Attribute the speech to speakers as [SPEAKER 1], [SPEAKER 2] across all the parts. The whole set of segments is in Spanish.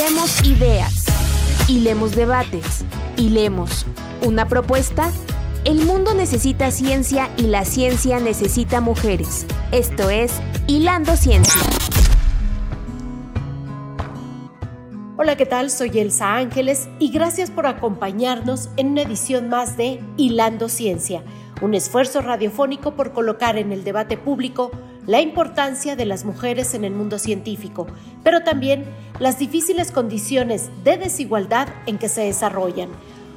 [SPEAKER 1] Hilemos ideas, hilemos debates, hilemos una propuesta. El mundo necesita ciencia y la ciencia necesita mujeres. Esto es Hilando Ciencia.
[SPEAKER 2] Hola, ¿qué tal? Soy Elsa Ángeles y gracias por acompañarnos en una edición más de Hilando Ciencia, un esfuerzo radiofónico por colocar en el debate público la importancia de las mujeres en el mundo científico, pero también las difíciles condiciones de desigualdad en que se desarrollan.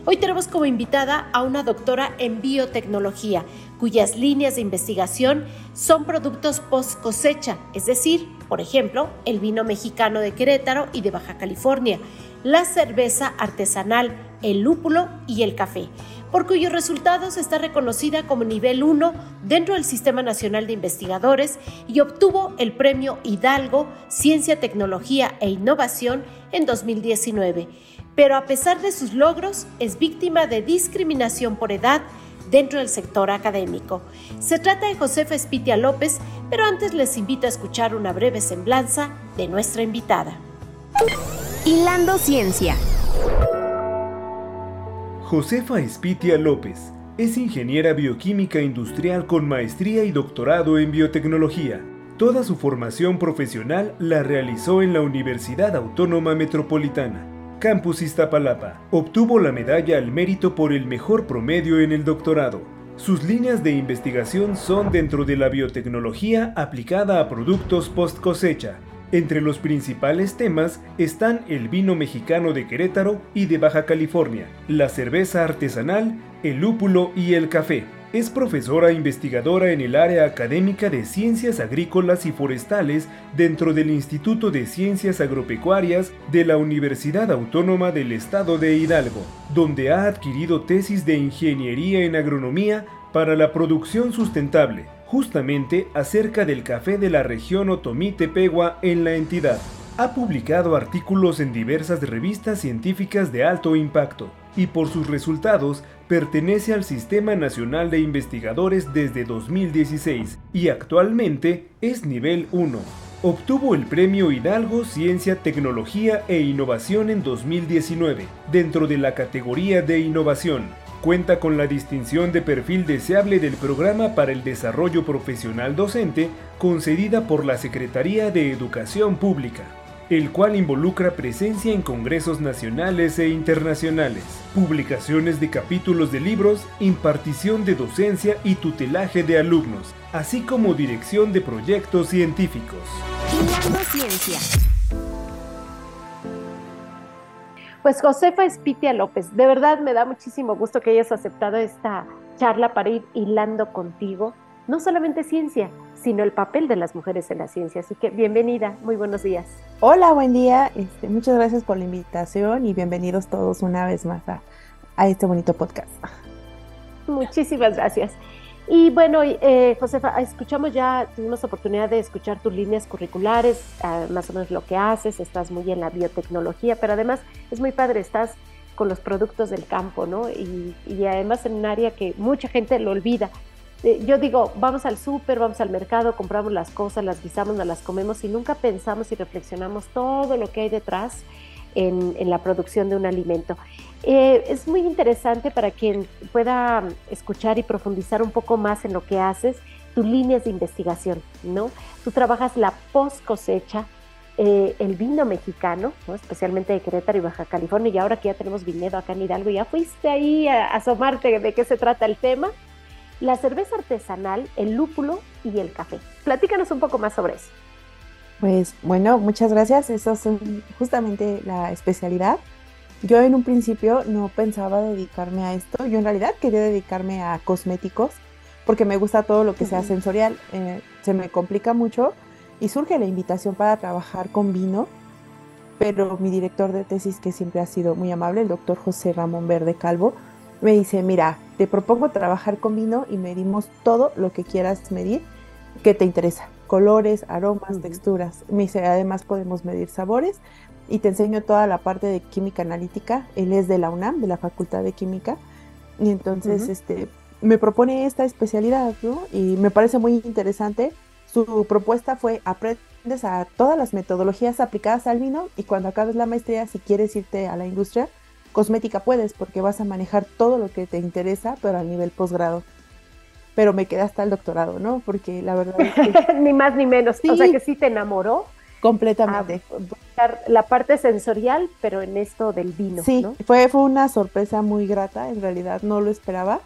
[SPEAKER 2] Hoy tenemos como invitada a una doctora en biotecnología, cuyas líneas de investigación son productos post cosecha, es decir, por ejemplo, el vino mexicano de Querétaro y de Baja California, la cerveza artesanal, el lúpulo y el café por cuyos resultados está reconocida como nivel 1 dentro del Sistema Nacional de Investigadores y obtuvo el Premio Hidalgo Ciencia, Tecnología e Innovación en 2019. Pero a pesar de sus logros, es víctima de discriminación por edad dentro del sector académico. Se trata de Josefa Espitia López, pero antes les invito a escuchar una breve semblanza de nuestra invitada.
[SPEAKER 1] Hilando Ciencia.
[SPEAKER 3] Josefa Espitia López es ingeniera bioquímica industrial con maestría y doctorado en biotecnología. Toda su formación profesional la realizó en la Universidad Autónoma Metropolitana, Campus Iztapalapa. Obtuvo la medalla al mérito por el mejor promedio en el doctorado. Sus líneas de investigación son dentro de la biotecnología aplicada a productos post cosecha, entre los principales temas están el vino mexicano de Querétaro y de Baja California, la cerveza artesanal, el lúpulo y el café. Es profesora investigadora en el área académica de Ciencias Agrícolas y Forestales dentro del Instituto de Ciencias Agropecuarias de la Universidad Autónoma del Estado de Hidalgo, donde ha adquirido tesis de Ingeniería en Agronomía para la producción sustentable, justamente acerca del café de la región Otomí-Tepegua en la entidad. Ha publicado artículos en diversas revistas científicas de alto impacto y por sus resultados pertenece al Sistema Nacional de Investigadores desde 2016 y actualmente es nivel 1. Obtuvo el Premio Hidalgo Ciencia, Tecnología e Innovación en 2019 dentro de la categoría de innovación Cuenta con la distinción de perfil deseable del Programa para el Desarrollo Profesional Docente concedida por la Secretaría de Educación Pública, el cual involucra presencia en congresos nacionales e internacionales, publicaciones de capítulos de libros, impartición de docencia y tutelaje de alumnos, así como dirección de proyectos científicos.
[SPEAKER 1] Ciencia.
[SPEAKER 2] Pues Josefa Espitia López, de verdad me da muchísimo gusto que hayas aceptado esta charla para ir hilando contigo, no solamente ciencia, sino el papel de las mujeres en la ciencia. Así que bienvenida, muy buenos días.
[SPEAKER 4] Hola, buen día, este, muchas gracias por la invitación y bienvenidos todos una vez más a, a este bonito podcast.
[SPEAKER 2] Muchísimas gracias. Y bueno, eh, Josefa, escuchamos ya, tuvimos oportunidad de escuchar tus líneas curriculares, ah, más o menos lo que haces, estás muy en la biotecnología, pero además es muy padre, estás con los productos del campo, ¿no? Y, además en un área que mucha gente lo olvida. Eh, yo digo, vamos al súper, vamos al mercado, compramos las cosas, las guisamos, nos las comemos y nunca pensamos y reflexionamos todo lo que hay detrás en, la producción de un alimento. Eh, es muy interesante para quien pueda escuchar y profundizar un poco más en lo que haces, tus líneas de investigación, ¿no? Tú trabajas la post cosecha, eh, el vino mexicano, ¿no? especialmente de Querétaro y Baja California, y ahora que ya tenemos viñedo acá en Hidalgo, ya fuiste ahí a, a asomarte de qué se trata el tema. La cerveza artesanal, el lúpulo y el café. Platícanos un poco más sobre eso.
[SPEAKER 4] Pues bueno, muchas gracias. Esa es justamente la especialidad. Yo en un principio no pensaba dedicarme a esto. Yo en realidad quería dedicarme a cosméticos porque me gusta todo lo que sea sensorial. Eh, se me complica mucho y surge la invitación para trabajar con vino. Pero mi director de tesis, que siempre ha sido muy amable, el doctor José Ramón Verde Calvo, me dice, mira, te propongo trabajar con vino y medimos todo lo que quieras medir que te interesa colores, aromas, texturas. Me dice, además podemos medir sabores y te enseño toda la parte de química analítica. Él es de la UNAM, de la Facultad de Química. Y entonces este, me propone esta especialidad, ¿no? Y me parece muy interesante. Su propuesta fue aprendes a todas las metodologías aplicadas al vino y cuando acabes la maestría, si quieres irte a la industria cosmética, puedes porque vas a manejar todo lo que te interesa, pero a nivel posgrado. Pero me quedé hasta el doctorado, ¿no? Porque la verdad es
[SPEAKER 2] que... ni más ni menos. O sea que sí te enamoró.
[SPEAKER 4] Completamente.
[SPEAKER 2] la parte sensorial, pero en esto del vino.
[SPEAKER 4] Sí, fue, fue una sorpresa muy grata, en realidad no lo esperaba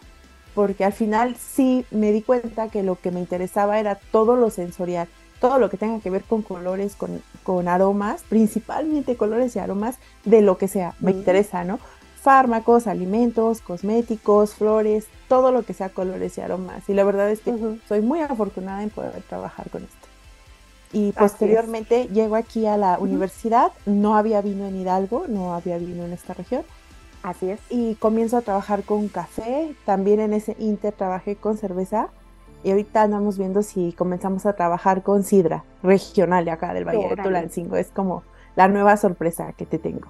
[SPEAKER 4] porque al final sí me di cuenta que lo que me interesaba era todo lo sensorial, todo lo que tenga que ver con colores, con, con aromas, principalmente colores y aromas de lo que sea, me interesa, ¿no? Fármacos, alimentos, cosméticos, flores, todo lo que sea colores y aromas. Y la verdad es que soy muy afortunada en poder trabajar con esto. Y posteriormente llego aquí a la universidad, no había vino en Hidalgo, no había vino en esta región,
[SPEAKER 2] Así es.
[SPEAKER 4] Y comienzo a trabajar con café, también en ese inter trabajé con cerveza y ahorita andamos viendo si comenzamos a trabajar con sidra regional de acá del Valle de Tulancingo. Es como la nueva sorpresa que te tengo.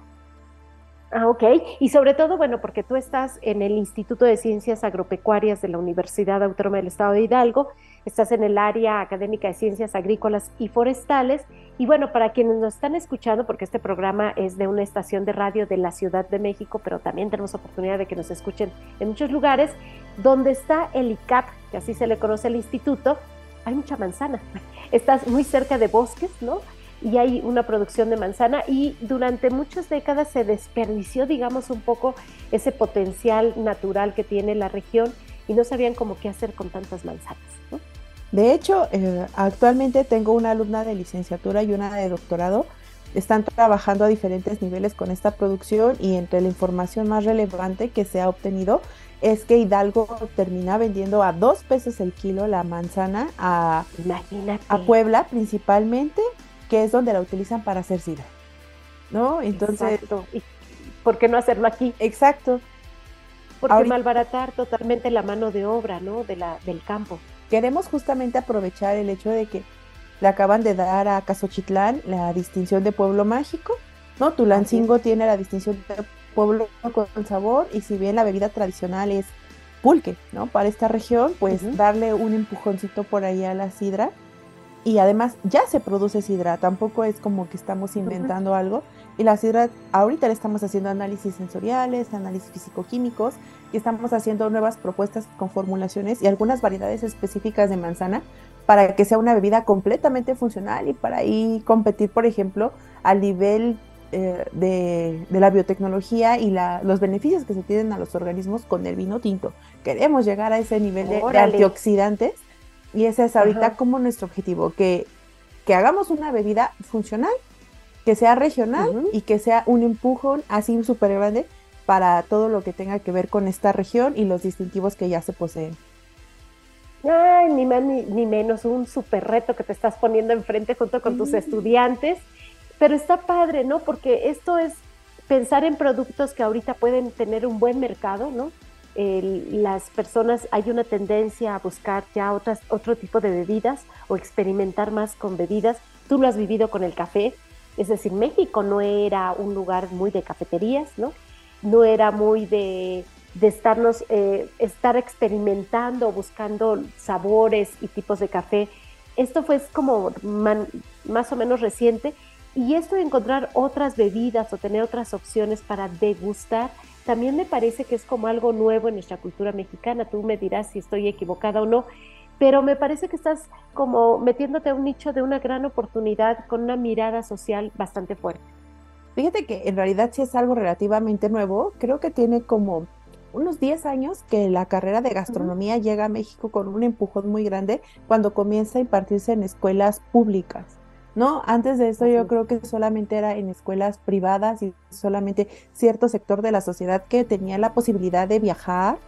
[SPEAKER 2] Ah, ok. Y sobre todo, bueno, porque tú estás en el Instituto de Ciencias Agropecuarias de la Universidad Autónoma del Estado de Hidalgo, estás en el área académica de Ciencias Agrícolas y Forestales. Y bueno, para quienes nos están escuchando, porque este programa es de una estación de radio de la Ciudad de México, pero también tenemos oportunidad de que nos escuchen en muchos lugares, donde está el ICAP, que así se le conoce al instituto, hay mucha manzana. Estás muy cerca de bosques, ¿no? y hay una producción de manzana y durante muchas décadas se desperdició, digamos, un poco ese potencial natural que tiene la región y no sabían cómo qué hacer con tantas manzanas.
[SPEAKER 4] De hecho, eh, actualmente tengo una alumna de licenciatura y una de doctorado. Están trabajando a diferentes niveles con esta producción y entre la información más relevante que se ha obtenido es que Hidalgo termina vendiendo a dos pesos el kilo la manzana a, a Puebla principalmente que es donde la utilizan para hacer sidra. ¿No? Entonces.
[SPEAKER 2] ¿Por qué no hacerlo aquí?
[SPEAKER 4] Exacto.
[SPEAKER 2] Porque malbaratar totalmente la mano de obra, ¿no? De la, del campo.
[SPEAKER 4] Queremos justamente aprovechar el hecho de que le acaban de dar a Casochitlán la distinción de pueblo mágico, ¿no? Tulancingo tiene la distinción de pueblo con sabor y si bien la bebida tradicional es pulque, ¿no? Para esta región, pues darle un empujoncito por ahí a la sidra y además ya se produce sidra, tampoco es como que estamos inventando algo. Y la sidra, ahorita le estamos haciendo análisis sensoriales, análisis físico-químicos, y estamos haciendo nuevas propuestas con formulaciones y algunas variedades específicas de manzana para que sea una bebida completamente funcional y para ahí competir, por ejemplo, al nivel eh, de, la biotecnología y la, los beneficios que se tienen a los organismos con el vino tinto. Queremos llegar a ese nivel de antioxidantes y ese es ahorita como nuestro objetivo, que, que hagamos una bebida funcional, que sea regional y que sea un empujón así súper grande para todo lo que tenga que ver con esta región y los distintivos que ya se poseen.
[SPEAKER 2] Ay, ni más ni, menos, un súper reto que te estás poniendo enfrente junto con tus estudiantes, pero está padre, ¿no? Porque esto es pensar en productos que ahorita pueden tener un buen mercado, ¿no? las personas hay una tendencia a buscar ya otras, otro tipo de bebidas o experimentar más con bebidas. Tú lo has vivido con el café, es decir, México no era un lugar muy de cafeterías, ¿no? No era muy de, de estarnos, eh, estar experimentando, buscando sabores y tipos de café. Esto fue como más o menos reciente y esto de encontrar otras bebidas o tener otras opciones para degustar también me parece que es como algo nuevo en nuestra cultura mexicana. Tú me dirás si estoy equivocada o no, pero me parece que estás como metiéndote a un nicho de una gran oportunidad con una mirada social bastante fuerte.
[SPEAKER 4] Fíjate que en realidad sí es algo relativamente nuevo. Creo que tiene como unos 10 años que la carrera de gastronomía llega a México con un empujón muy grande cuando comienza a impartirse en escuelas públicas. ¿no? Antes de eso yo creo que solamente era en escuelas privadas y solamente cierto sector de la sociedad que tenía la posibilidad de viajar,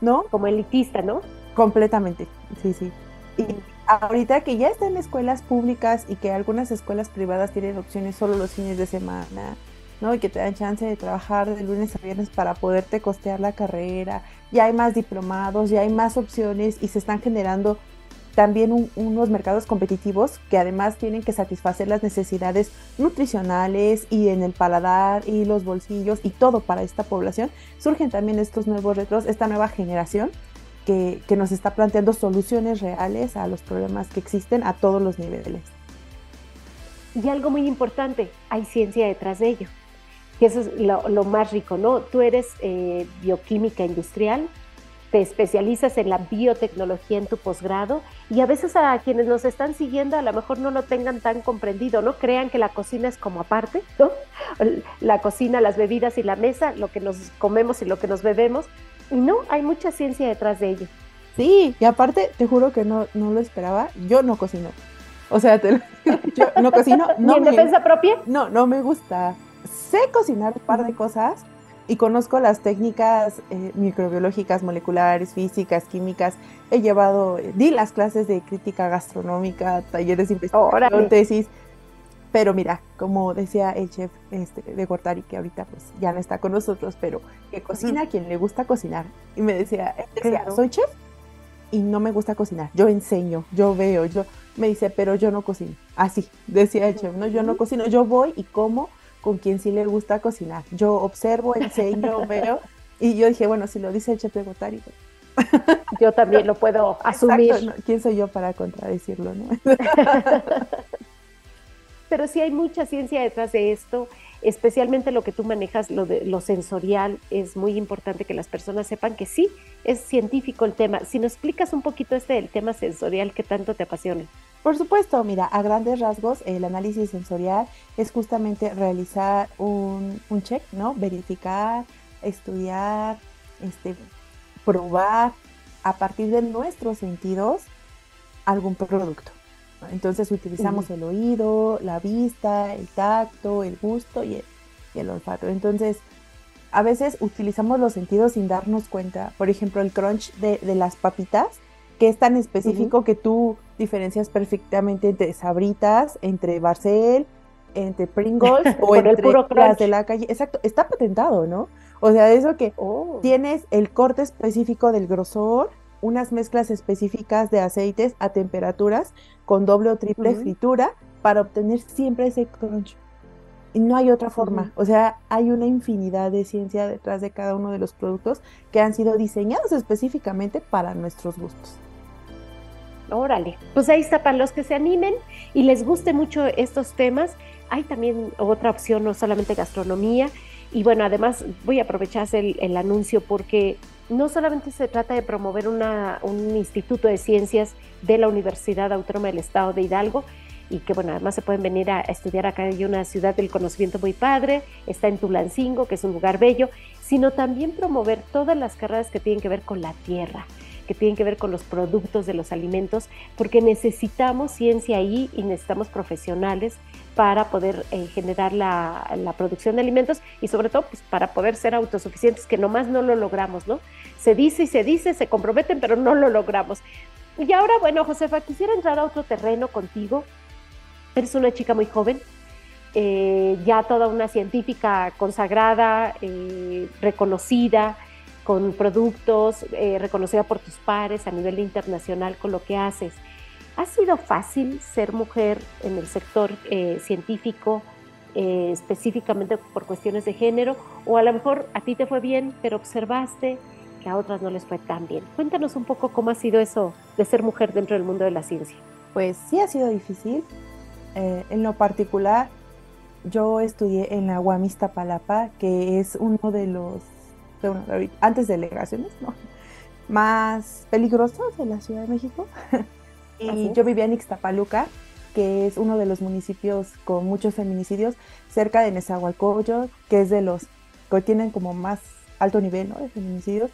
[SPEAKER 4] ¿no?
[SPEAKER 2] Como elitista, ¿no?
[SPEAKER 4] Completamente, sí, sí. Y ahorita que ya está en escuelas públicas y que algunas escuelas privadas tienen opciones solo los fines de semana, ¿no? Y que te dan chance de trabajar de lunes a viernes para poderte costear la carrera, ya hay más diplomados, ya hay más opciones y se están generando también unos mercados competitivos que además tienen que satisfacer las necesidades nutricionales y en el paladar y los bolsillos y todo para esta población, surgen también estos nuevos retos, esta nueva generación que, nos está planteando soluciones reales a los problemas que existen a todos los niveles.
[SPEAKER 2] Y algo muy importante, hay ciencia detrás de ello, que eso es lo, más rico, ¿no? Tú eres eh, bioquímica industrial, te especializas en la biotecnología en tu posgrado y a veces a quienes nos están siguiendo a lo mejor no lo tengan tan comprendido, no crean que la cocina es como aparte, ¿no? La cocina, las bebidas y la mesa, lo que nos comemos y lo que nos bebemos, y no, hay mucha ciencia detrás de ello.
[SPEAKER 4] Sí, y aparte, te juro que no, no lo esperaba, yo no cocino. O sea, yo no cocino. No
[SPEAKER 2] en defensa propia?
[SPEAKER 4] No, no me gusta. Sé cocinar un par de cosas, y conozco las técnicas eh, microbiológicas, moleculares, físicas, químicas. He llevado, di las clases de crítica gastronómica, talleres de investigación, tesis. Pero mira, como decía el chef este, de Gortari, que ahorita pues ya no está con nosotros, pero que cocina a quien le gusta cocinar. Y me decía, decía soy chef y no me gusta cocinar. Yo enseño, yo veo, yo me dice, pero yo no cocino. Así, decía el chef, no, yo no cocino, yo voy y como con quien sí le gusta cocinar. Yo observo, enseño, veo, y yo dije, bueno, si lo dice el chef de Gotari,
[SPEAKER 2] pues". yo también lo puedo asumir.
[SPEAKER 4] ¿Quién soy yo para contradecirlo? No?
[SPEAKER 2] Pero sí hay mucha ciencia detrás de esto, especialmente lo que tú manejas, lo, de, lo sensorial, es muy importante que las personas sepan que sí, es científico el tema. Si nos explicas un poquito este del tema sensorial que tanto te apasiona.
[SPEAKER 4] Por supuesto, mira, a grandes rasgos, el análisis sensorial es justamente realizar un, check, ¿no? Verificar, estudiar, este, probar a partir de nuestros sentidos algún producto. Entonces utilizamos el oído, la vista, el tacto, el gusto y el, olfato. Entonces, a veces utilizamos los sentidos sin darnos cuenta. Por ejemplo, el crunch de, de las papitas que es tan específico que tú diferencias perfectamente entre sabritas, entre Barcel, entre Pringles o entre las de la calle. Exacto, está patentado, ¿no? O sea, eso que oh. tienes el corte específico del grosor, unas mezclas específicas de aceites a temperaturas con doble o triple fritura para obtener siempre ese crunch. Y no hay otra forma. O sea, hay una infinidad de ciencia detrás de cada uno de los productos que han sido diseñados específicamente para nuestros gustos.
[SPEAKER 2] Órale, pues ahí está para los que se animen y les guste mucho estos temas. Hay también otra opción, no solamente gastronomía. Y bueno, además voy a aprovechar el, el anuncio porque no solamente se trata de promover un instituto de ciencias de la Universidad Autónoma del Estado de Hidalgo, y que bueno, además se pueden venir a, estudiar acá. Hay una ciudad del conocimiento muy padre, está en Tulancingo, que es un lugar bello, sino también promover todas las carreras que tienen que ver con la tierra, que tienen que ver con los productos de los alimentos, porque necesitamos ciencia ahí y necesitamos profesionales para poder eh, generar la, producción de alimentos y sobre todo pues, para poder ser autosuficientes, que nomás no lo logramos, ¿no? Se dice y se dice, se comprometen, pero no lo logramos. Y ahora, bueno, Josefa, quisiera entrar a otro terreno contigo. Eres una chica muy joven, eh, ya toda una científica consagrada, eh, reconocida, con productos, reconocida por tus pares a nivel internacional con lo que haces. ¿Ha sido fácil ser mujer en el sector eh, científico, eh, específicamente por cuestiones de género? O a lo mejor a ti te fue bien, pero observaste que a otras no les fue tan bien. Cuéntanos un poco cómo ha sido eso de ser mujer dentro del mundo de la ciencia.
[SPEAKER 4] Pues sí ha sido difícil. en lo particular, yo estudié en la UAMISTA Palapa, que es uno de los antes delegaciones, ¿no? Más peligrosos de la Ciudad de México. y yo vivía en Ixtapaluca, que es uno de los municipios con muchos feminicidios, cerca de Nezahualcóyotl, que es de los que tienen como más alto nivel ¿no? de feminicidios.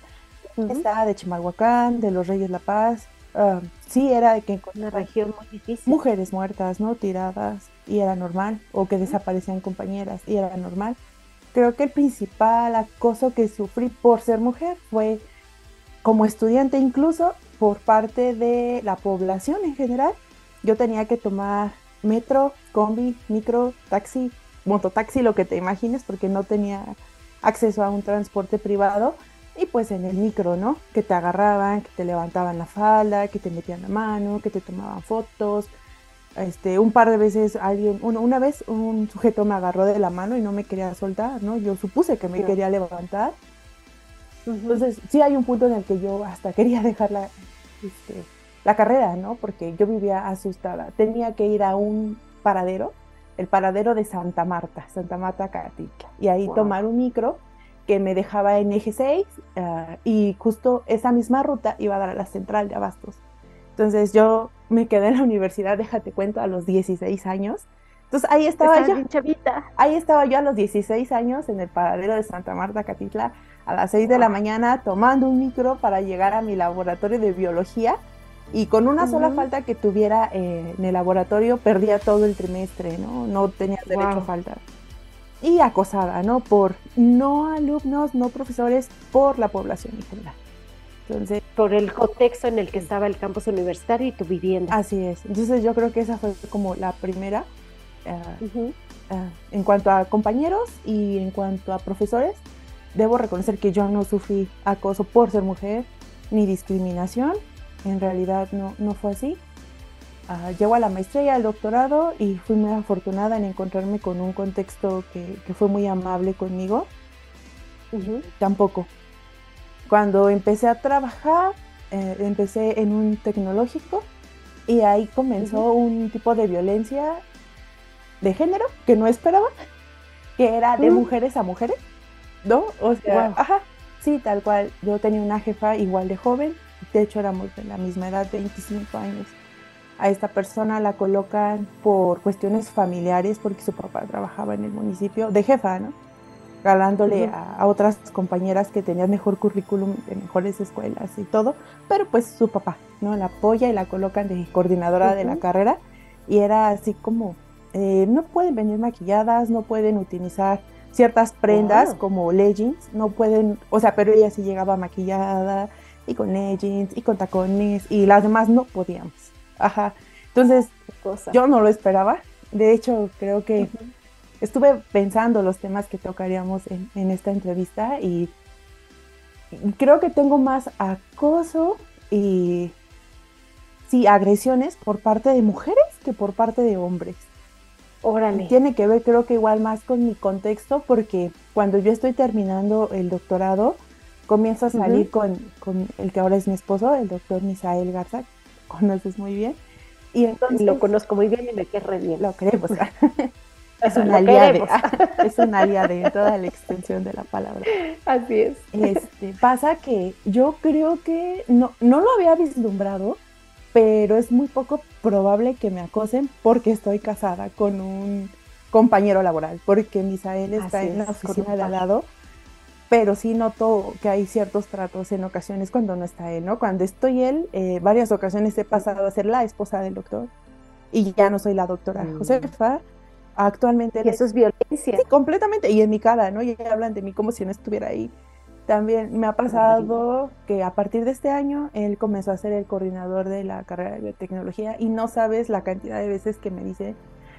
[SPEAKER 4] Está de Chimalhuacán, de los Reyes La Paz. Ah, sí, era de que
[SPEAKER 2] una región muy difícil.
[SPEAKER 4] Mujeres muertas, ¿no? Tiradas, y era normal. O que desaparecían compañeras, y era normal creo que el principal acoso que sufrí por ser mujer fue como estudiante incluso por parte de la población en general. Yo tenía que tomar metro, combi, micro, taxi, mototaxi, lo que te imagines, porque no tenía acceso a un transporte privado. Y pues en el micro, ¿no? Que te agarraban, que te levantaban la falda, que te metían la mano, que te tomaban fotos, este, un par de veces alguien, una vez un sujeto me agarró de la mano y no me quería soltar, ¿no? Yo supuse que me quería levantar. Entonces, sí hay un punto en el que yo hasta quería dejar la, este, la carrera, ¿no? Porque yo vivía asustada. Tenía que ir a un paradero el paradero de Santa Marta, Santa Marta Catitla. Y ahí tomar un micro que me dejaba en eje 6 ah, y justo esa misma ruta iba a dar a la central de Abastos. Entonces yo me quedé en la universidad, déjate cuento, a los 16 años. Entonces ahí estaba yo.
[SPEAKER 2] Chavita.
[SPEAKER 4] Ahí estaba yo a los 16 años en el paradero de Santa Marta Catitla a las 6 de la mañana tomando un micro para llegar a mi laboratorio de biología y con una sola falta que tuviera eh, en el laboratorio perdía todo el trimestre, ¿no? No tenía derecho a faltar. Y acosada, ¿no? Por no alumnos, no profesores, por la población en general.
[SPEAKER 2] Entonces, por el contexto en el que estaba el campus universitario y tu vivienda.
[SPEAKER 4] Así es. Entonces yo creo que esa fue como la primera eh, eh, en cuanto a compañeros y en cuanto a profesores. Debo reconocer que yo no sufrí acoso por ser mujer ni discriminación en realidad no, no fue así. Uh, llego a la maestría, al doctorado y fui muy afortunada en encontrarme con un contexto que, que fue muy amable conmigo. Tampoco. Cuando empecé a trabajar, eh, empecé en un tecnológico y ahí comenzó un tipo de violencia de género que no esperaba, que era de mujeres a mujeres, ¿no? O sea, ajá, sí, tal cual. Yo tenía una jefa igual de joven, de hecho éramos de la misma edad, 25 años. A esta persona la colocan por cuestiones familiares, porque su papá trabajaba en el municipio, de jefa, ¿no? Galándole a, otras compañeras que tenían mejor currículum de mejores escuelas y todo, pero pues su papá, ¿no? La apoya y la colocan de coordinadora de la carrera y era así como, eh, no pueden venir maquilladas, no pueden utilizar ciertas prendas como leggings, no pueden, o sea, pero ella sí llegaba maquillada, y con leggings y con tacones y las demás no podíamos. Ajá. Entonces, yo no lo esperaba. De hecho, creo que estuve pensando los temas que tocaríamos en, esta entrevista y creo que tengo más acoso y sí, agresiones por parte de mujeres que por parte de hombres.
[SPEAKER 2] Órale.
[SPEAKER 4] Tiene que ver, creo que igual más con mi contexto, porque cuando yo estoy terminando el doctorado, comienzo a salir con, el que ahora es mi esposo, el doctor Misael Garza, conoces muy bien.
[SPEAKER 2] Y entonces lo conozco muy bien y me quedé re bien.
[SPEAKER 4] Lo queremos. es un aliado, es un aliado en toda la extensión de la palabra.
[SPEAKER 2] Así es.
[SPEAKER 4] Este, pasa que yo creo que no, no lo había vislumbrado, pero es muy poco probable que me acosen porque estoy casada con un compañero laboral, porque Misael está en la oficina de al lado pero sí noto que hay ciertos tratos en ocasiones cuando no está él, ¿no? Cuando estoy él, eh, varias ocasiones he pasado a ser la esposa del doctor y ya no soy la doctora mm. Josefa. Actualmente...
[SPEAKER 2] Y eso es violencia.
[SPEAKER 4] Sí, completamente. Y en mi cara, ¿no? Y hablan de mí como si no estuviera ahí. También me ha pasado que a partir de este año él comenzó a ser el coordinador de la carrera de biotecnología y no sabes la cantidad de veces que me dice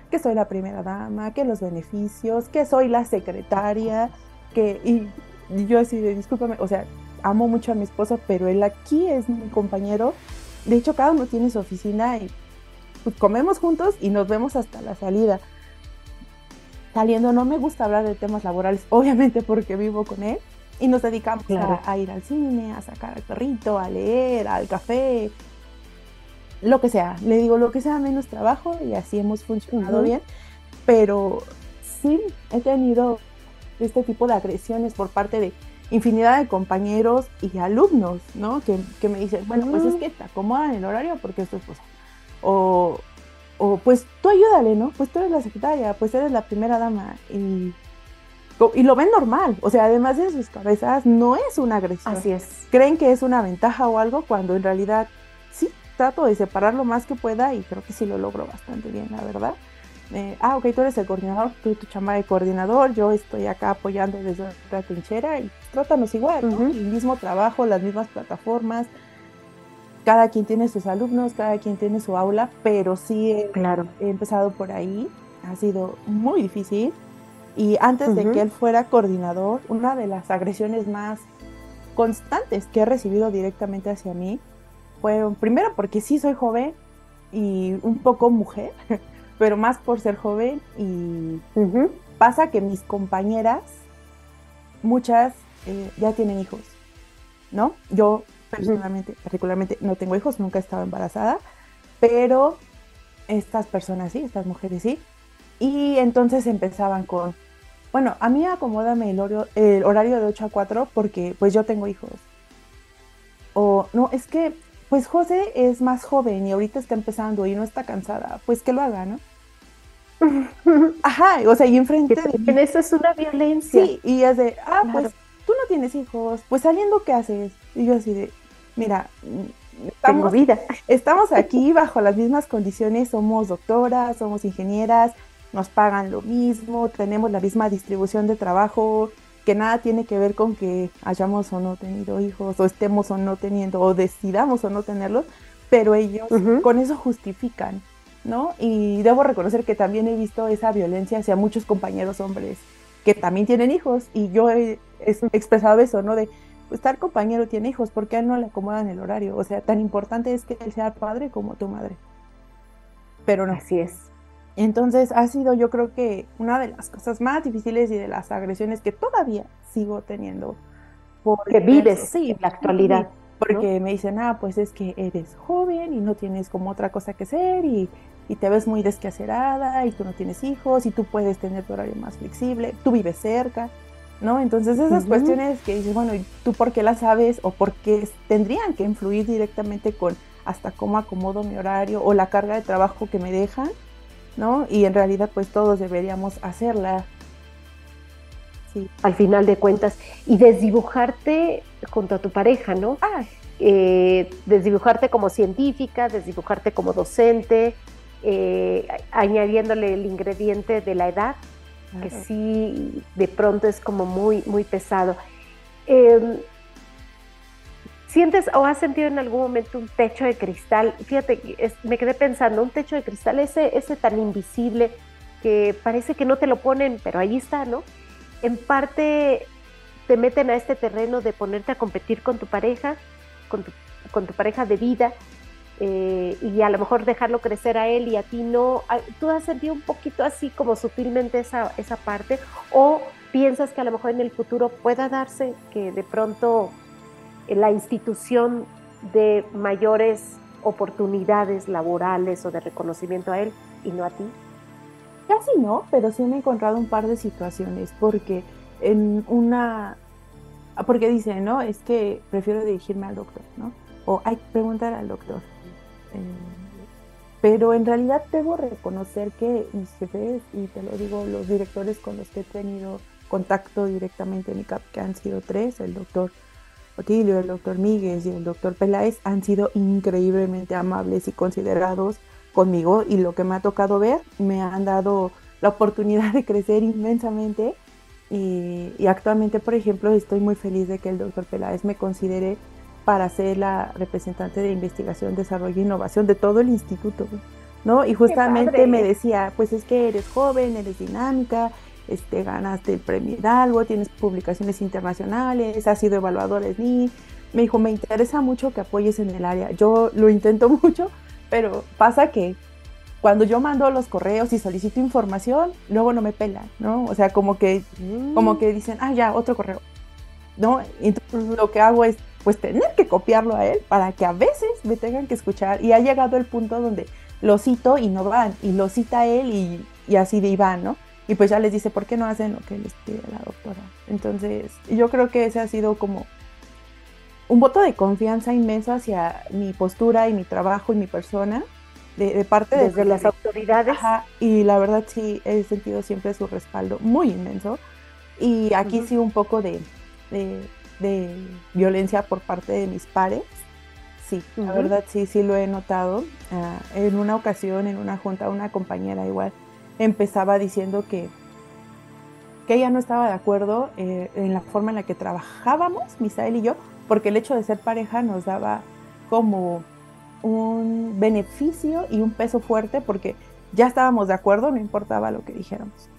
[SPEAKER 4] que soy la primera dama, que los beneficios, que soy la secretaria, que y yo así de, discúlpame, o sea, amo mucho a mi esposo, pero él aquí es mi compañero. De hecho, cada uno tiene su oficina y pues, comemos juntos y nos vemos hasta la salida. Saliendo, no me gusta hablar de temas laborales, obviamente porque vivo con él y nos dedicamos a, ir al cine, a sacar al perrito, a leer, al café, lo que sea. Le digo lo que sea menos trabajo y así hemos funcionado bien. Pero sí, he tenido este tipo de agresiones por parte de infinidad de compañeros y alumnos, ¿no? Que, que me dicen, bueno, pues es que te acomodan el horario porque es cosa. O, o pues tú ayúdale, ¿no? Pues tú eres la secretaria, pues eres la primera dama. Y, y lo ven normal. O sea, además de sus cabezas, no es una agresión.
[SPEAKER 2] Así es.
[SPEAKER 4] Creen que es una ventaja o algo cuando en realidad sí trato de separar lo más que pueda y creo que sí lo logro bastante bien, la verdad ah, ok, tú eres el coordinador, tú tu chama de coordinador, yo estoy acá apoyando desde otra trinchera y trátanos igual, El mismo trabajo, las mismas plataformas, cada quien tiene sus alumnos, cada quien tiene su aula, pero sí he,
[SPEAKER 2] claro.
[SPEAKER 4] he empezado por ahí, ha sido muy difícil y antes de que él fuera coordinador, una de las agresiones más constantes que he recibido directamente hacia mí fue primero porque sí soy joven y un poco mujer, pero más por ser joven y pasa que mis compañeras, muchas eh, ya tienen hijos, ¿no? Yo personalmente, particularmente, no tengo hijos, nunca he estado embarazada, pero estas personas sí, estas mujeres sí. Y entonces empezaban con, bueno, a mí acomódame el, el horario de 8 a 4 porque pues yo tengo hijos. O no, es que pues José es más joven y ahorita está empezando y no está cansada, pues que lo haga, ¿no? Ajá, o sea, y enfrente
[SPEAKER 2] de mí. eso es una violencia.
[SPEAKER 4] Sí, y es de, ah, pues tú no tienes hijos, pues saliendo, ¿qué haces? Y yo así de, mira,
[SPEAKER 2] estamos, vida.
[SPEAKER 4] estamos aquí bajo las mismas condiciones, somos doctoras, somos ingenieras, nos pagan lo mismo, tenemos la misma distribución de trabajo, que nada tiene que ver con que hayamos o no tenido hijos, o estemos o no teniendo, o decidamos o no tenerlos, pero ellos con eso justifican, ¿no? Y debo reconocer que también he visto esa violencia hacia muchos compañeros hombres que también tienen hijos, y yo he, expresado eso, ¿no? De, pues tal compañero tiene hijos, ¿por qué no le acomodan el horario? O sea, tan importante es que él sea padre como tu madre. Pero no.
[SPEAKER 2] Así es.
[SPEAKER 4] Entonces ha sido yo creo que una de las cosas más difíciles y de las agresiones que todavía sigo teniendo.
[SPEAKER 2] Porque vives en la actualidad.
[SPEAKER 4] Porque me dicen, ah, pues es que eres joven y no tienes como otra cosa que hacer y, y te ves muy desquacerada y tú no tienes hijos y tú puedes tener tu horario más flexible, tú vives cerca, ¿no? Entonces esas cuestiones que dices, bueno, ¿tú por qué las sabes o por qué tendrían que influir directamente con hasta cómo acomodo mi horario o la carga de trabajo que me dejan? ¿No? Y en realidad pues todos deberíamos hacerla.
[SPEAKER 2] Sí. Al final de cuentas. Y desdibujarte junto a tu pareja, ¿no?
[SPEAKER 4] Ah.
[SPEAKER 2] Eh, desdibujarte como científica, desdibujarte como docente, eh, añadiéndole el ingrediente de la edad, que sí de pronto es como muy, muy pesado. Em, ¿Sientes o has sentido en algún momento un techo de cristal? Fíjate, me quedé pensando, un techo de cristal, ese, ese tan invisible que parece que no te lo ponen, pero ahí está, ¿no? En parte te meten a este terreno de ponerte a competir con tu pareja, con tu, pareja de vida, eh, y a lo mejor dejarlo crecer a él y a ti no. ¿Tú has sentido un poquito así como sutilmente esa, esa parte? ¿O piensas que a lo mejor en el futuro pueda darse que de pronto la institución de mayores oportunidades laborales o de reconocimiento a él y no a ti?
[SPEAKER 4] Casi no, pero sí me he encontrado un par de situaciones porque en una porque dicen, ¿no? Es que prefiero dirigirme al doctor, ¿no? O hay que preguntar al doctor. Eh, pero en realidad debo reconocer que mis jefes, y te lo digo, los directores con los que he tenido contacto directamente en ICAP, que han sido tres, el doctor Otilio, el doctor Míguez y el doctor Peláez han sido increíblemente amables y considerados conmigo y lo que me ha tocado ver me han dado la oportunidad de crecer inmensamente y, actualmente, por ejemplo, estoy muy feliz de que el doctor Peláez me considere para ser la representante de investigación, desarrollo e innovación de todo el instituto, ¿no? Y justamente me decía, pues es que eres joven, eres dinámica, este, ganaste el premio Hidalgo, tienes publicaciones internacionales, has sido evaluador de SNI. Me dijo, me interesa mucho que apoyes en el área. Yo lo intento mucho, pero pasa que cuando yo mando los correos y solicito información, luego no me pelan, ¿no? O sea, como que, como que dicen, ah, ya, otro correo, ¿no? Entonces lo que hago es, pues, tener que copiarlo a él para que a veces me tengan que escuchar. Y ha llegado el punto donde lo cito y no van, y lo cita él y, y así de Iván, ¿no? Y pues ya les dice, ¿por qué no hacen lo que les pide la doctora? Entonces, yo creo que ese ha sido como un voto de confianza inmenso hacia mi postura y mi trabajo y mi persona, de, parte
[SPEAKER 2] de... Desde las autoridades.
[SPEAKER 4] y la verdad sí he sentido siempre su respaldo muy inmenso. Y aquí sí un poco de, de, violencia por parte de mis pares. Sí, la verdad sí, sí lo he notado. Ah, en una ocasión, en una junta, una compañera igual empezaba diciendo que, que ella no estaba de acuerdo eh, en la forma en la que trabajábamos, Misael y yo, porque el hecho de ser pareja nos daba como un beneficio y un peso fuerte porque ya estábamos de acuerdo, no importaba lo que dijéramos.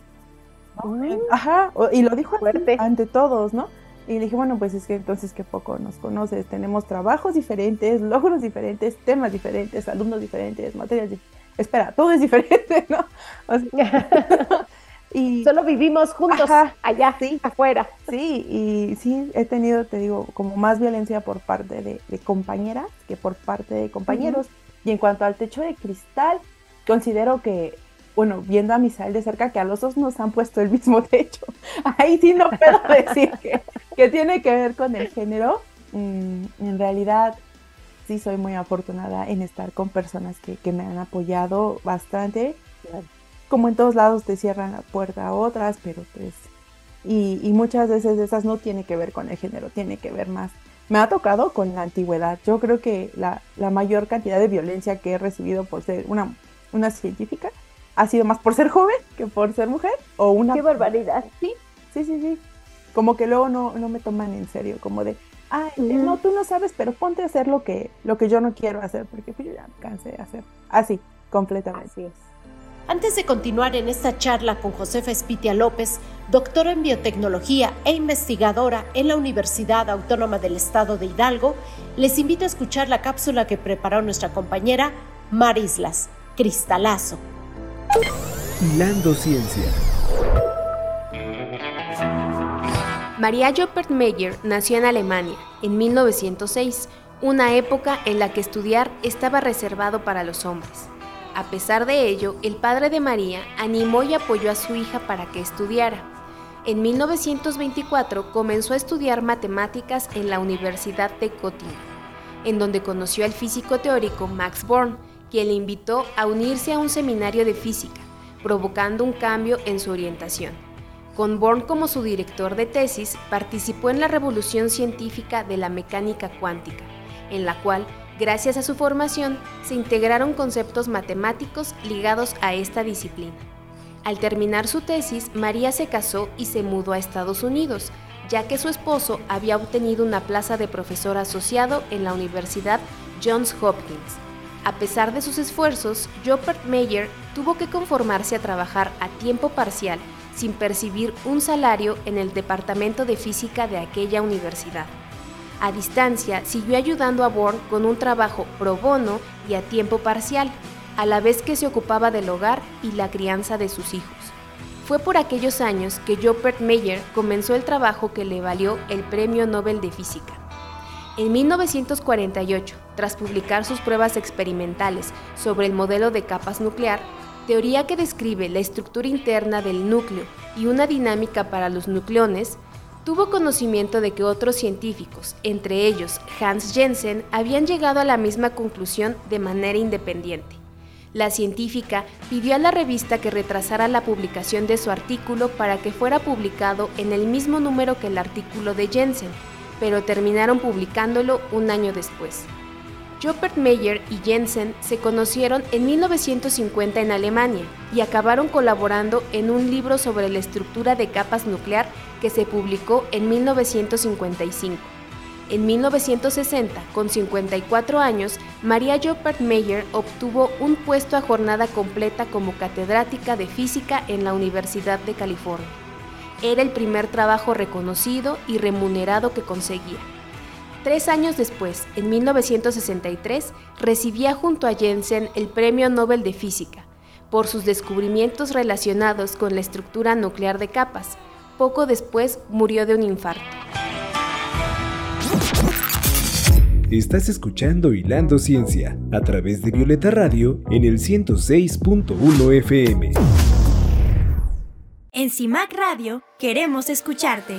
[SPEAKER 4] Ajá, y lo dijo fuerte. Ante, todos, ¿no? Y le dije, bueno, pues es que entonces que poco nos conoces, tenemos trabajos diferentes, logros diferentes, temas diferentes, alumnos diferentes, materias diferentes espera, todo es diferente, ¿no?
[SPEAKER 2] y, Solo vivimos juntos allá, sí, afuera.
[SPEAKER 4] Sí, y sí, he tenido, te digo, como más violencia por parte de, compañeras que por parte de compañeros. Y en cuanto al techo de cristal, considero que bueno, viendo a Misael de cerca, que a los dos nos han puesto el mismo techo. Ahí sí no puedo decir que, que tiene que ver con el género. Mm, en realidad, sí soy muy afortunada en estar con personas que, que me han apoyado bastante. Como en todos lados te cierran la puerta a otras, pero pues... Y, y muchas veces esas no tiene que ver con el género, tiene que ver más me ha tocado con la antigüedad. Yo creo que la, la, mayor cantidad de violencia que he recibido por ser una, una científica ha sido más por ser joven que por ser mujer o una...
[SPEAKER 2] ¡Qué barbaridad!
[SPEAKER 4] Sí, sí, sí, sí. Como que luego no, no me toman en serio, como de, ay, no, tú no sabes, pero ponte a hacer lo que, lo que yo no quiero hacer, porque pues yo ya me cansé de hacer. Así, completamente.
[SPEAKER 2] Así es. Antes de continuar en esta charla con Josefa Espitia López, doctora en biotecnología e investigadora en la Universidad Autónoma del Estado de Hidalgo, les invito a escuchar la cápsula que preparó nuestra compañera Marislas, Cristalazo.
[SPEAKER 3] Hilando Ciencia.
[SPEAKER 1] María Joppert Meyer nació en Alemania en 1906, una época en la que estudiar estaba reservado para los hombres. A pesar de ello, el padre de María animó y apoyó a su hija para que estudiara. En 1924 comenzó a estudiar matemáticas en la Universidad de Göttingen, en donde conoció al físico teórico Max Born, quien le invitó a unirse a un seminario de física, provocando un cambio en su orientación. Con Born como su director de tesis, participó en la revolución científica de la mecánica cuántica, en la cual Gracias a su formación, se integraron conceptos matemáticos ligados a esta disciplina. Al terminar su tesis, María se casó y se mudó a Estados Unidos, ya que su esposo había obtenido una plaza de profesor asociado en la Universidad Johns Hopkins. A pesar de sus esfuerzos, Jopert Meyer tuvo que conformarse a trabajar a tiempo parcial sin percibir un salario en el departamento de física de aquella universidad. A distancia, siguió ayudando a Born con un trabajo pro bono y a tiempo parcial, a la vez que se ocupaba del hogar y la crianza de sus hijos. Fue por aquellos años que Jopert Meyer comenzó el trabajo que le valió el Premio Nobel de Física. En 1948, tras publicar sus pruebas experimentales sobre el modelo de capas nuclear, teoría que describe la estructura interna del núcleo y una dinámica para los nucleones, tuvo conocimiento de que otros científicos, entre ellos Hans Jensen, habían llegado a la misma conclusión de manera independiente. La científica pidió a la revista que retrasara la publicación de su artículo para que fuera publicado en el mismo número que el artículo de Jensen, pero terminaron publicándolo un año después. Jopert Meyer y Jensen se conocieron en 1950 en Alemania y acabaron colaborando en un libro sobre la estructura de capas nuclear que se publicó en 1955. En 1960, con 54 años, María Jopert Meyer obtuvo un puesto a jornada completa como catedrática de física en la Universidad de California. Era el primer trabajo reconocido y remunerado que conseguía. Tres años después, en 1963, recibía junto a Jensen el Premio Nobel de Física por sus descubrimientos relacionados con la estructura nuclear de capas. Poco después murió de un infarto.
[SPEAKER 3] Estás escuchando Hilando Ciencia a través de Violeta Radio en el 106.1 FM.
[SPEAKER 5] En CIMAC Radio queremos escucharte.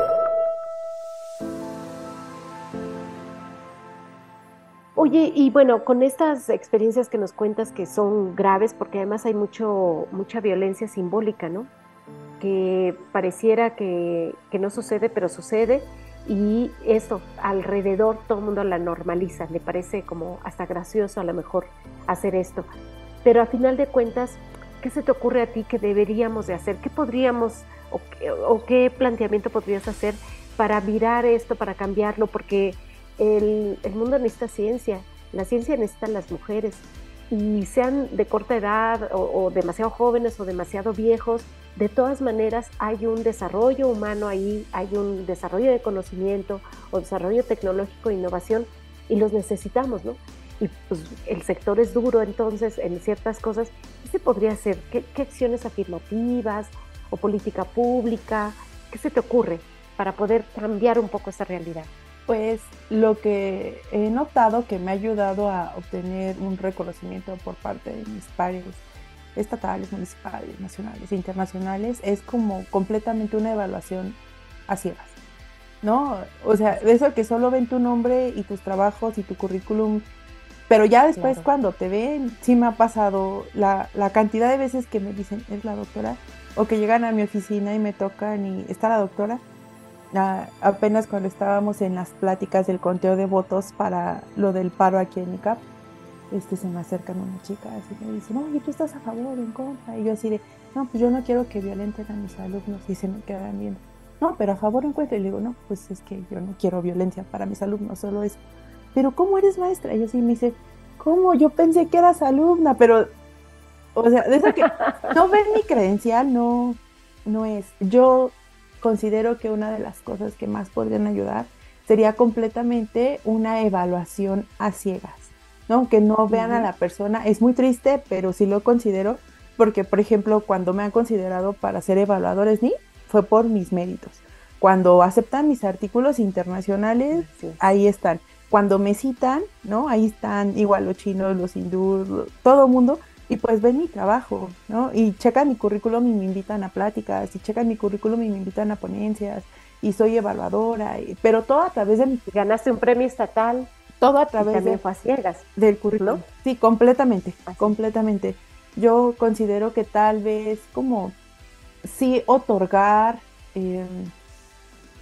[SPEAKER 2] Oye, y bueno, con estas experiencias que nos cuentas que son graves, porque además hay mucho, mucha violencia simbólica, ¿no? Que pareciera que, que no sucede, pero sucede, y esto alrededor todo el mundo la normaliza, le parece como hasta gracioso a lo mejor hacer esto. Pero a final de cuentas, ¿qué se te ocurre a ti que deberíamos de hacer? ¿Qué podríamos o, o qué planteamiento podrías hacer para virar esto, para cambiarlo? Porque el, mundo necesita ciencia, la ciencia necesita las mujeres y sean de corta edad o, demasiado jóvenes o demasiado viejos, de todas maneras hay un desarrollo humano ahí, hay un desarrollo de conocimiento o desarrollo tecnológico e innovación y los necesitamos, ¿no? Y pues el sector es duro, entonces en ciertas cosas, ¿qué se podría hacer? ¿Qué, qué acciones afirmativas o política pública? ¿Qué se te ocurre para poder cambiar un poco esa realidad?
[SPEAKER 4] Pues lo que he notado que me ha ayudado a obtener un reconocimiento por parte de mis pares estatales, municipales, nacionales e internacionales es como completamente una evaluación a ciegas, ¿no? O sea, eso que solo ven tu nombre y tus trabajos y tu currículum, pero ya después cuando te ven, sí me ha pasado la, la cantidad de veces que me dicen, es la doctora, o que llegan a mi oficina y me tocan y está la doctora, apenas cuando estábamos en las pláticas del conteo de votos para lo del paro aquí en ICAP, este, se me acercan una chica así me dice, no, ¿y tú estás a favor o en contra? Y yo así de, no, pues yo no quiero que violenten a mis alumnos y se me quedan viendo. No, pero a favor o en contra. Y le digo, no, pues es que yo no quiero violencia para mis alumnos, solo es, pero ¿cómo eres maestra? Y yo sí me dice, ¿cómo? Yo pensé que eras alumna, pero, o sea, de eso que no ven mi credencial, no, no es. Yo considero que una de las cosas que más podrían ayudar sería completamente una evaluación a ciegas, ¿no? Que no vean a la persona, es muy triste, pero sí lo considero, porque por ejemplo, cuando me han considerado para ser evaluadores ni fue por mis méritos. Cuando aceptan mis artículos internacionales, ahí están. Cuando me citan, ¿no? Ahí están igual los chinos, los hindúes, todo mundo y pues ven mi trabajo, ¿no? Y checan mi currículum y me invitan a pláticas, y checan mi currículum y me invitan a ponencias, y soy evaluadora, pero todo a través de mi...
[SPEAKER 2] Ganaste un premio estatal.
[SPEAKER 4] Todo a través
[SPEAKER 2] también de... fue a ciegas.
[SPEAKER 4] Del currículum. Sí, completamente, completamente. Yo considero que tal vez como sí otorgar em,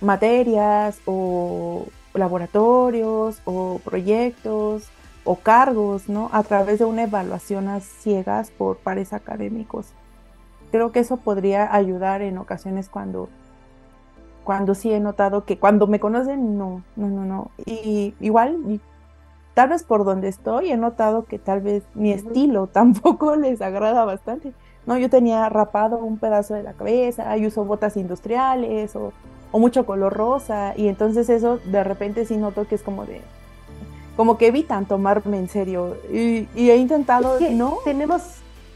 [SPEAKER 4] materias o laboratorios o proyectos o cargos, ¿no? A través de una evaluación a ciegas por pares académicos. Creo que eso podría ayudar en ocasiones cuando, cuando sí he notado que cuando me conocen, no, no, no, no. Y igual, tal vez por donde estoy, he notado que tal vez mi estilo tampoco les agrada bastante. No, yo tenía rapado un pedazo de la cabeza, y uso botas industriales o, o mucho color rosa, y entonces eso de repente sí noto que es como de, como que evitan tomarme en serio. Y, he intentado, ¿no?
[SPEAKER 2] Tenemos,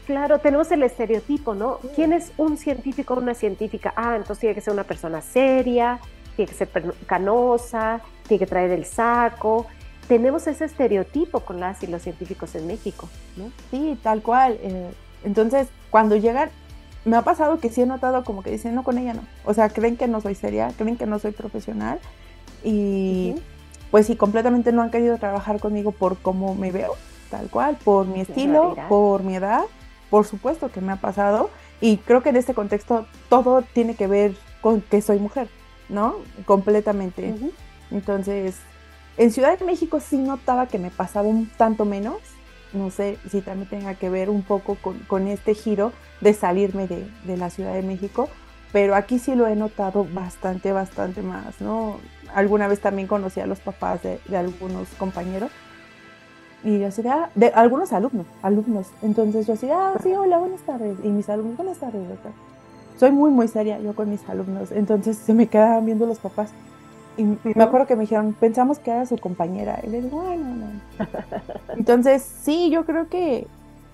[SPEAKER 2] claro, tenemos el estereotipo, ¿no? ¿Quién es un científico o una científica? Ah, entonces tiene que ser una persona seria, tiene que ser canosa, tiene que traer el saco. Tenemos ese estereotipo con las y los científicos en México, ¿no?
[SPEAKER 4] Sí, tal cual. Eh, entonces, cuando llegan, me ha pasado que sí he notado como que dicen, no, con ella no. O sea, creen que no soy seria, creen que no soy profesional. Y pues sí, completamente no han querido trabajar conmigo por cómo me veo, tal cual, por mi estilo, por mi edad, por supuesto que me ha pasado. Y creo que en este contexto todo tiene que ver con que soy mujer, ¿no? Completamente. Entonces, en Ciudad de México sí notaba que me pasaba un tanto menos. No sé si también tenga que ver un poco con, este giro de salirme de, de la Ciudad de México, pero aquí sí lo he notado bastante, bastante más, ¿no? Alguna vez también conocí a los papás de, algunos compañeros y yo así de, ah, de algunos alumnos, alumnos. Entonces yo así, ah, sí, hola, buenas tardes. Y mis alumnos, buenas tardes, doctor. Soy muy, muy seria yo con mis alumnos. Entonces se me quedaban viendo los papás. Y me acuerdo que me dijeron, pensamos que era su compañera. Y les digo, bueno, no. Entonces, sí, yo creo que,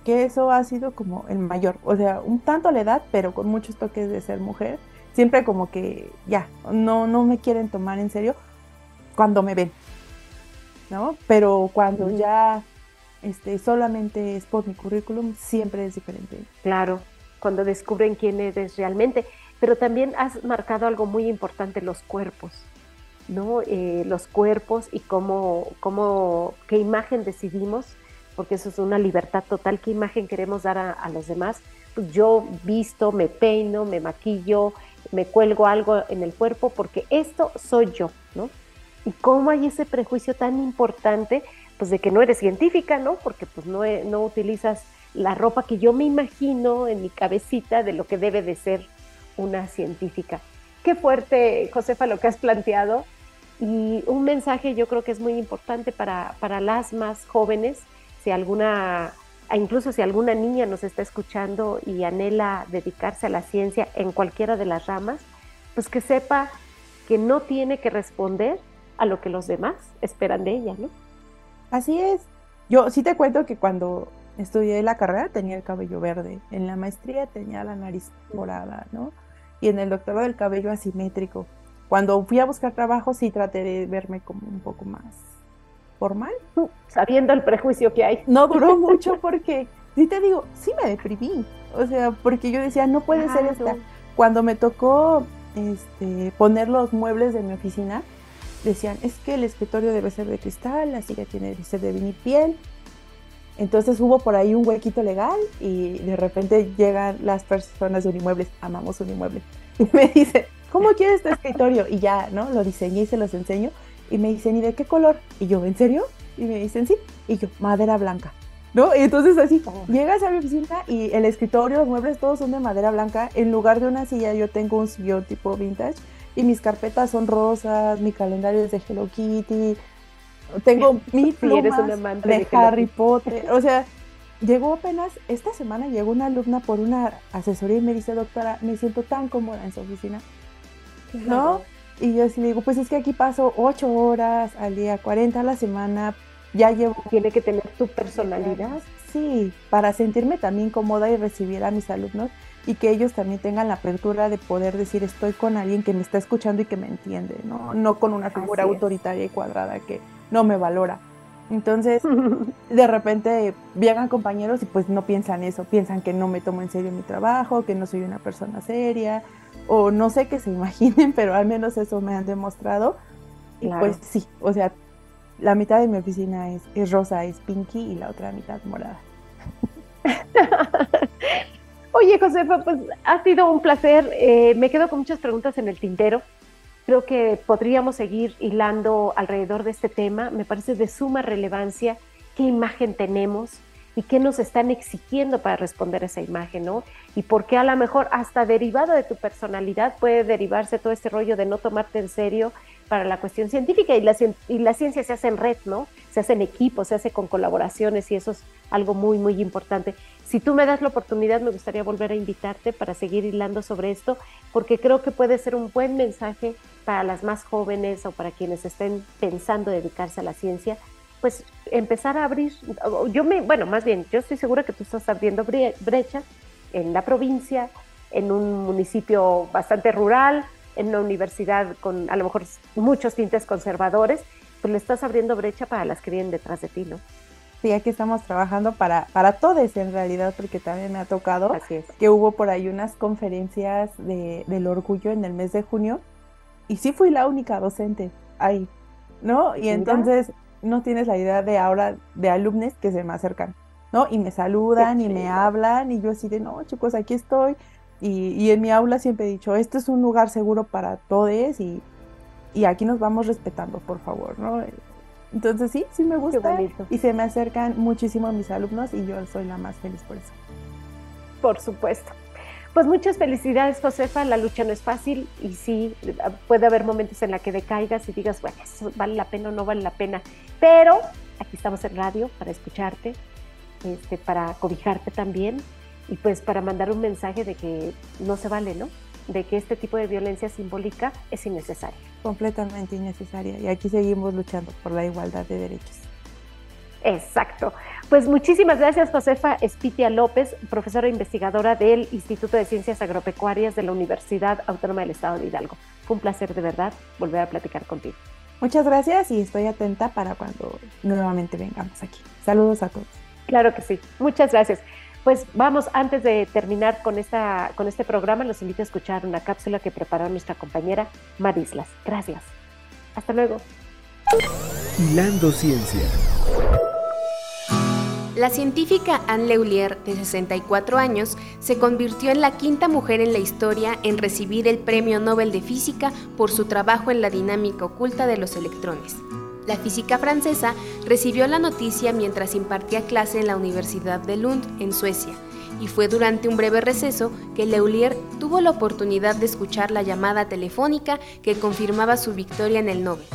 [SPEAKER 4] que eso ha sido como el mayor. O sea, un tanto la edad, pero con muchos toques de ser mujer siempre como que ya, no, no me quieren tomar en serio cuando me ven, ¿no? Pero cuando ya este, solamente es por mi currículum, siempre es diferente.
[SPEAKER 2] Claro, cuando descubren quién eres realmente. Pero también has marcado algo muy importante, los cuerpos, ¿no? Eh, los cuerpos y cómo, cómo, qué imagen decidimos, porque eso es una libertad total, qué imagen queremos dar a, a los demás. Pues yo visto, me peino, me maquillo, me cuelgo algo en el cuerpo porque esto soy yo, ¿no? Y cómo hay ese prejuicio tan importante, pues de que no eres científica, ¿no? Porque pues no, no utilizas la ropa que yo me imagino en mi cabecita de lo que debe de ser una científica. Qué fuerte, Josefa, lo que has planteado. Y un mensaje yo creo que es muy importante para, para las más jóvenes, si alguna incluso si alguna niña nos está escuchando y anhela dedicarse a la ciencia en cualquiera de las ramas, pues que sepa que no tiene que responder a lo que los demás esperan de ella, ¿no?
[SPEAKER 4] Así es. Yo sí te cuento que cuando estudié la carrera tenía el cabello verde, en la maestría tenía la nariz morada, ¿no? Y en el doctorado el cabello asimétrico. Cuando fui a buscar trabajo sí traté de verme como un poco más formal.
[SPEAKER 2] Sabiendo el prejuicio que hay.
[SPEAKER 4] No duró mucho porque, sí te digo, sí me deprimí. O sea, porque yo decía, no puede ser esta. Cuando me tocó este, poner los muebles de mi oficina, decían, es que el escritorio debe ser de cristal, la silla tiene que ser de vinipiel. Entonces hubo por ahí un huequito legal y de repente llegan las personas de Unimuebles, amamos Unimuebles, y me dicen, ¿cómo quieres este escritorio? Y ya, ¿no? Lo diseñé y se los enseño. Y me dicen, ¿y de qué color? Y yo, ¿en serio? Y me dicen, sí. Y yo, madera blanca. ¿No? Y entonces así, llegas a mi oficina y el escritorio, los muebles, todos son de madera blanca. En lugar de una silla, yo tengo un sillón tipo vintage y mis carpetas son rosas, mi calendario es de Hello Kitty, tengo mi plumas de, de Harry Potter, o sea, llegó apenas, esta semana llegó una alumna por una asesoría y me dice, doctora, me siento tan cómoda en su oficina, ¿no? Y yo así digo, pues es que aquí paso ocho horas al día, 40 a la semana, ya llevo...
[SPEAKER 2] Tiene que tener tu personalidad.
[SPEAKER 4] Sí, para sentirme también cómoda y recibir a mis alumnos y que ellos también tengan la apertura de poder decir estoy con alguien que me está escuchando y que me entiende, no, no con una figura autoritaria y cuadrada que no me valora. Entonces, de repente llegan compañeros y pues no piensan eso, piensan que no me tomo en serio mi trabajo, que no soy una persona seria, o no sé qué se imaginen, pero al menos eso me han demostrado. Y pues sí, o sea, la mitad de mi oficina es, es rosa, es pinky y la otra mitad morada.
[SPEAKER 2] Oye, Josefa, pues ha sido un placer. Eh, me quedo con muchas preguntas en el tintero. Creo que podríamos seguir hilando alrededor de este tema. Me parece de suma relevancia qué imagen tenemos y qué nos están exigiendo para responder a esa imagen, ¿no? Y por qué a lo mejor hasta derivado de tu personalidad puede derivarse todo este rollo de no tomarte en serio para la cuestión científica y la, y ciencia se hace en red, ¿no? Se hace en equipo, se hace con colaboraciones y eso es algo muy, muy importante. Si tú me das la oportunidad, me gustaría volver a invitarte para seguir hilando sobre esto, porque creo que puede ser un buen mensaje para las más jóvenes o para quienes estén pensando dedicarse a la ciencia, pues empezar a abrir, yo me, bueno, más bien, yo estoy segura que tú estás abriendo brechas en la provincia, en un municipio bastante rural, en una universidad con a lo mejor muchos tintes conservadores, pues le estás abriendo brecha para las que vienen detrás de ti, ¿no?
[SPEAKER 4] Sí, aquí estamos trabajando para, para todos en realidad, porque también me ha tocado que hubo por ahí unas conferencias de, del orgullo en el mes de junio y sí fui la única docente ahí, ¿no? Y entonces no tienes la idea de ahora de alumnos que se me acercan, ¿no? Y me saludan y me hablan y yo así de, no, chicos, aquí estoy, y, en mi aula siempre he dicho, este es un lugar seguro para todos y, y aquí nos vamos respetando, por favor, ¿no? Entonces sí, sí me gusta y se me acercan muchísimo a mis alumnos y yo soy la más feliz por eso.
[SPEAKER 2] Por supuesto. Pues muchas felicidades, Josefa. La lucha no es fácil y sí, puede haber momentos en la que decaigas y digas, bueno, eso vale la pena o no vale la pena. Pero aquí estamos en radio para escucharte, este, para cobijarte también y pues para mandar un mensaje de que no se vale, ¿no? De que este tipo de violencia simbólica es innecesaria.
[SPEAKER 4] Completamente innecesaria. Y aquí seguimos luchando por la igualdad de derechos.
[SPEAKER 2] Exacto. Pues muchísimas gracias, Josefa Espitia López, profesora investigadora del Instituto de Ciencias Agropecuarias de la Universidad Autónoma del Estado de Hidalgo. Fue un placer de verdad volver a platicar contigo.
[SPEAKER 4] Muchas gracias y estoy atenta para cuando nuevamente vengamos aquí. Saludos a todos.
[SPEAKER 2] Claro que sí. Muchas gracias. Pues vamos, antes de terminar con, esta, con este programa, los invito a escuchar una cápsula que preparó nuestra compañera Marislas. Gracias. Hasta luego.
[SPEAKER 3] Hilando Ciencia.
[SPEAKER 1] La científica Anne Leulier, de 64 años, se convirtió en la quinta mujer en la historia en recibir el Premio Nobel de Física por su trabajo en la dinámica oculta de los electrones. La física francesa recibió la noticia mientras impartía clase en la Universidad de Lund, en Suecia, y fue durante un breve receso que Leulier tuvo la oportunidad de escuchar la llamada telefónica que confirmaba su victoria en el Nobel.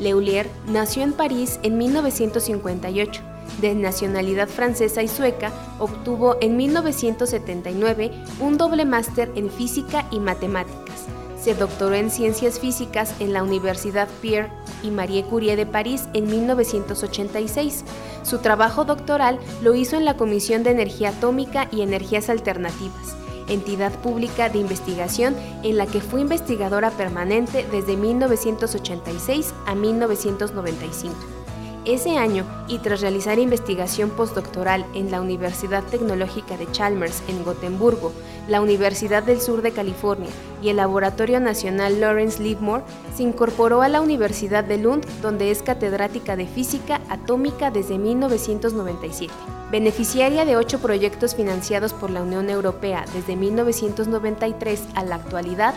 [SPEAKER 1] Leulier nació en París en 1958. De nacionalidad francesa y sueca, obtuvo en 1979 un doble máster en física y matemáticas Se doctoró en Ciencias Físicas en la Universidad Pierre y Marie Curie de París en 1986. Su trabajo doctoral lo hizo en la Comisión de Energía Atómica y Energías Alternativas, entidad pública de investigación en la que fue investigadora permanente desde 1986 a 1995. Ese año, y tras realizar investigación postdoctoral en la Universidad Tecnológica de Chalmers en Gotemburgo, la Universidad del Sur de California y el Laboratorio Nacional Lawrence Livermore, se incorporó a la Universidad de Lund, donde es catedrática de Física Atómica desde 1997. Beneficiaria de ocho proyectos financiados por la Unión Europea desde 1993 a la actualidad,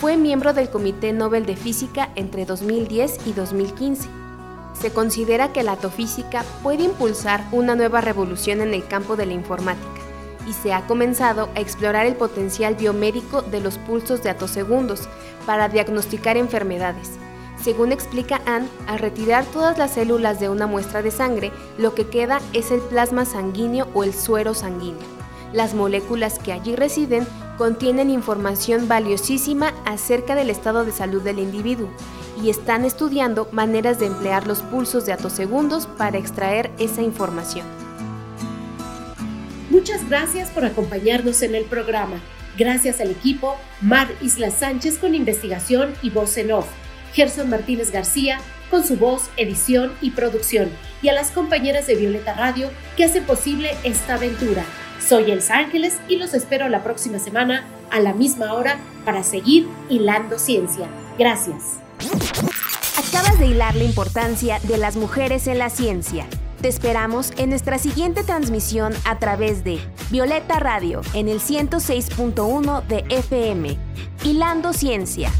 [SPEAKER 1] fue miembro del Comité Nobel de Física entre 2010 y 2015 se considera que la atofísica puede impulsar una nueva revolución en el campo de la informática y se ha comenzado a explorar el potencial biomédico de los pulsos de atosegundos para diagnosticar enfermedades. Según explica Ann, al retirar todas las células de una muestra de sangre, lo que queda es el plasma sanguíneo o el suero sanguíneo. Las moléculas que allí residen contienen información valiosísima acerca del estado de salud del individuo y están estudiando maneras de emplear los pulsos de atosegundos para extraer esa información.
[SPEAKER 2] Muchas gracias por acompañarnos en el programa. Gracias al equipo Mar Isla Sánchez con investigación y voz en off, Gerson Martínez García con su voz, edición y producción, y a las compañeras de Violeta Radio que hacen posible esta aventura. Soy Elsa Ángeles y los espero la próxima semana a la misma hora para seguir hilando ciencia. Gracias.
[SPEAKER 1] Acabas de hilar la importancia de las mujeres en la ciencia. Te esperamos en nuestra siguiente transmisión a través de Violeta Radio en el 106.1 de FM. Hilando Ciencia.